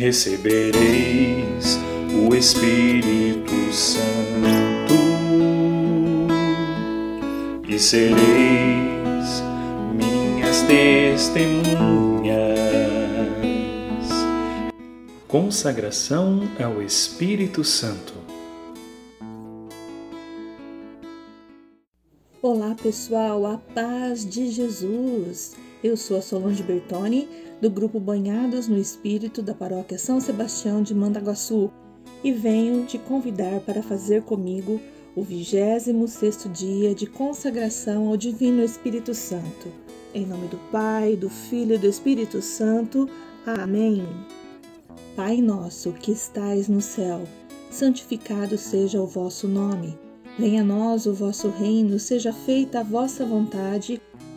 recebereis o Espírito Santo e sereis minhas testemunhas. Consagração ao Espírito Santo. Olá pessoal, a paz de Jesus. Eu sou a Solange Bertoni, do grupo Banhados no Espírito da Paróquia São Sebastião de Mandaguaçu, e venho te convidar para fazer comigo o 26º dia de consagração ao Divino Espírito Santo. Em nome do Pai, do Filho e do Espírito Santo. Amém. Pai nosso que estais no céu, santificado seja o vosso nome. Venha a nós o vosso reino, seja feita a vossa vontade,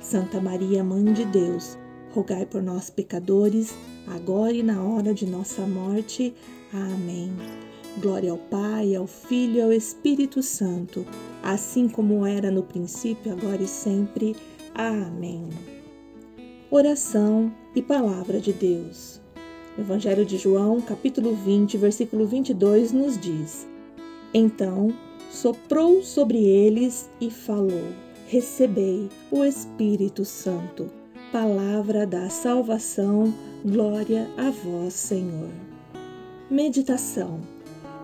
Santa Maria, Mãe de Deus, rogai por nós, pecadores, agora e na hora de nossa morte. Amém. Glória ao Pai, ao Filho e ao Espírito Santo, assim como era no princípio, agora e sempre. Amém. Oração e Palavra de Deus. O Evangelho de João, capítulo 20, versículo 22, nos diz: Então soprou sobre eles e falou recebei o Espírito Santo. Palavra da salvação, glória a vós, Senhor. Meditação: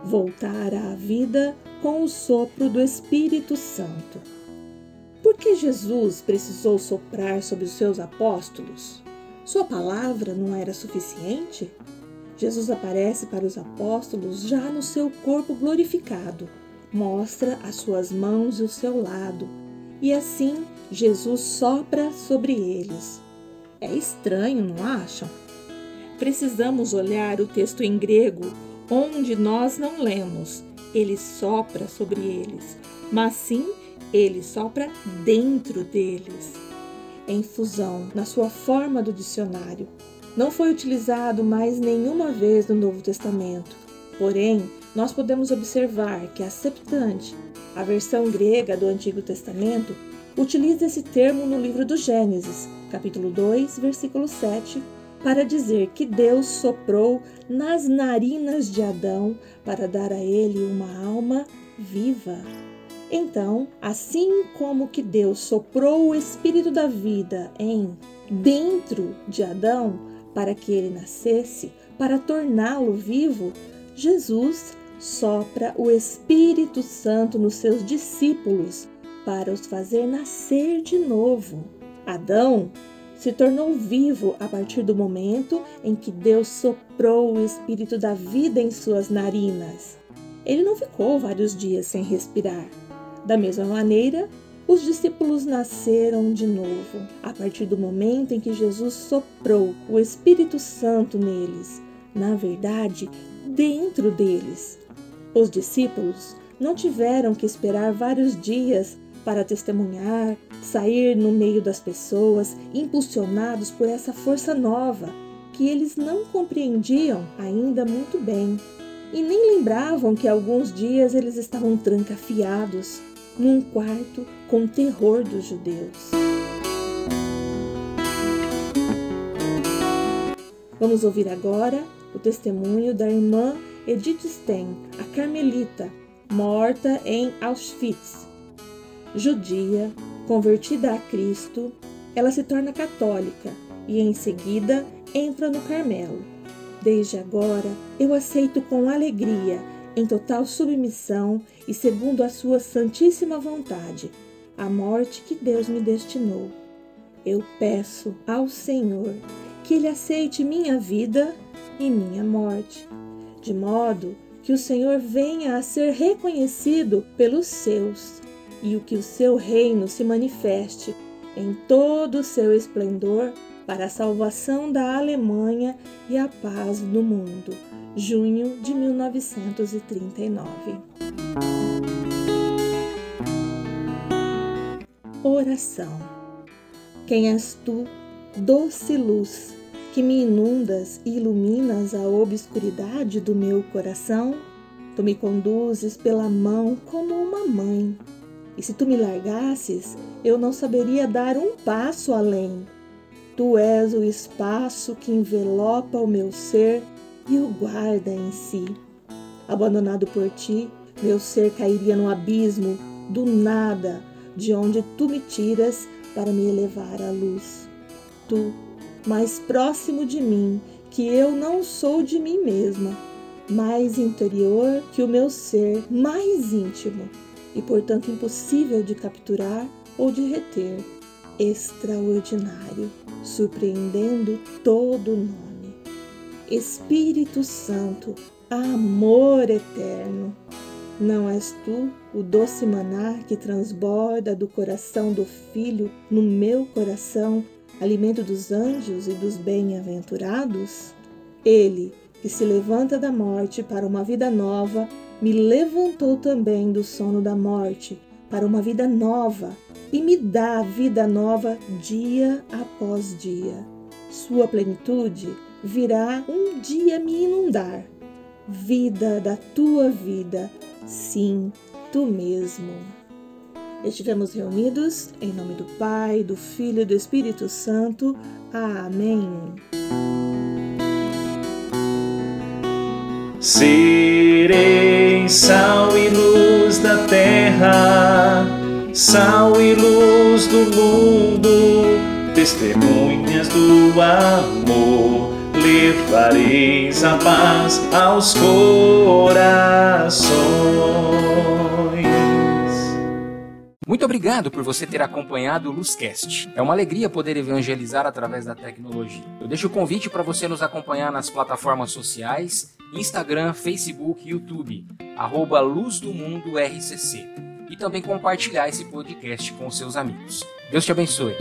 Voltar à vida com o sopro do Espírito Santo. Por que Jesus precisou soprar sobre os seus apóstolos? Sua palavra não era suficiente? Jesus aparece para os apóstolos já no seu corpo glorificado, mostra as suas mãos e o seu lado, e assim Jesus sopra sobre eles. É estranho, não acham? Precisamos olhar o texto em grego, onde nós não lemos. Ele sopra sobre eles, mas sim ele sopra dentro deles. Em fusão, na sua forma do dicionário, não foi utilizado mais nenhuma vez no Novo Testamento. Porém, nós podemos observar que a Septante a versão grega do Antigo Testamento utiliza esse termo no livro do Gênesis, capítulo 2, versículo 7, para dizer que Deus soprou nas narinas de Adão para dar a ele uma alma viva. Então, assim como que Deus soprou o espírito da vida em dentro de Adão para que ele nascesse, para torná-lo vivo, Jesus sopra o Espírito Santo nos seus discípulos para os fazer nascer de novo. Adão se tornou vivo a partir do momento em que Deus soprou o espírito da vida em suas narinas. Ele não ficou vários dias sem respirar. Da mesma maneira, os discípulos nasceram de novo a partir do momento em que Jesus soprou o Espírito Santo neles, na verdade, dentro deles. Os discípulos não tiveram que esperar vários dias para testemunhar, sair no meio das pessoas, impulsionados por essa força nova que eles não compreendiam ainda muito bem. E nem lembravam que alguns dias eles estavam trancafiados num quarto com terror dos judeus. Vamos ouvir agora o testemunho da irmã Edith Stein, a carmelita, morta em Auschwitz. Judia, convertida a Cristo, ela se torna católica e em seguida entra no Carmelo. Desde agora, eu aceito com alegria, em total submissão e segundo a Sua Santíssima Vontade, a morte que Deus me destinou. Eu peço ao Senhor que Ele aceite minha vida e minha morte, de modo que o Senhor venha a ser reconhecido pelos seus e o que o seu reino se manifeste em todo o seu esplendor para a salvação da Alemanha e a paz no mundo. Junho de 1939. Oração. Quem és tu, doce luz, que me inundas e iluminas a obscuridade do meu coração? Tu me conduzes pela mão como uma mãe. E se tu me largasses, eu não saberia dar um passo além Tu és o espaço que envelopa o meu ser e o guarda em si. Abandonado por ti, meu ser cairia no abismo do nada, de onde tu me tiras para me elevar à luz. Tu, mais próximo de mim, que eu não sou de mim mesma, mais interior que o meu ser, mais íntimo e portanto impossível de capturar ou de reter extraordinário, surpreendendo todo o nome. Espírito Santo, amor eterno, não és tu o doce maná que transborda do coração do Filho no meu coração, alimento dos anjos e dos bem-aventurados? Ele, que se levanta da morte para uma vida nova, me levantou também do sono da morte para uma vida nova e me dá vida nova dia após dia. Sua plenitude virá um dia me inundar. Vida da tua vida, sim, tu mesmo. Estivemos reunidos em nome do Pai, do Filho e do Espírito Santo. Amém. Serei sal e luz da terra sal e luz do mundo, testemunhas do amor, levareis a paz aos corações. Muito obrigado por você ter acompanhado o Luzcast. É uma alegria poder evangelizar através da tecnologia. Eu deixo o convite para você nos acompanhar nas plataformas sociais, Instagram, Facebook, YouTube, arroba Luz do Mundo RCC e também compartilhar esse podcast com seus amigos. Deus te abençoe.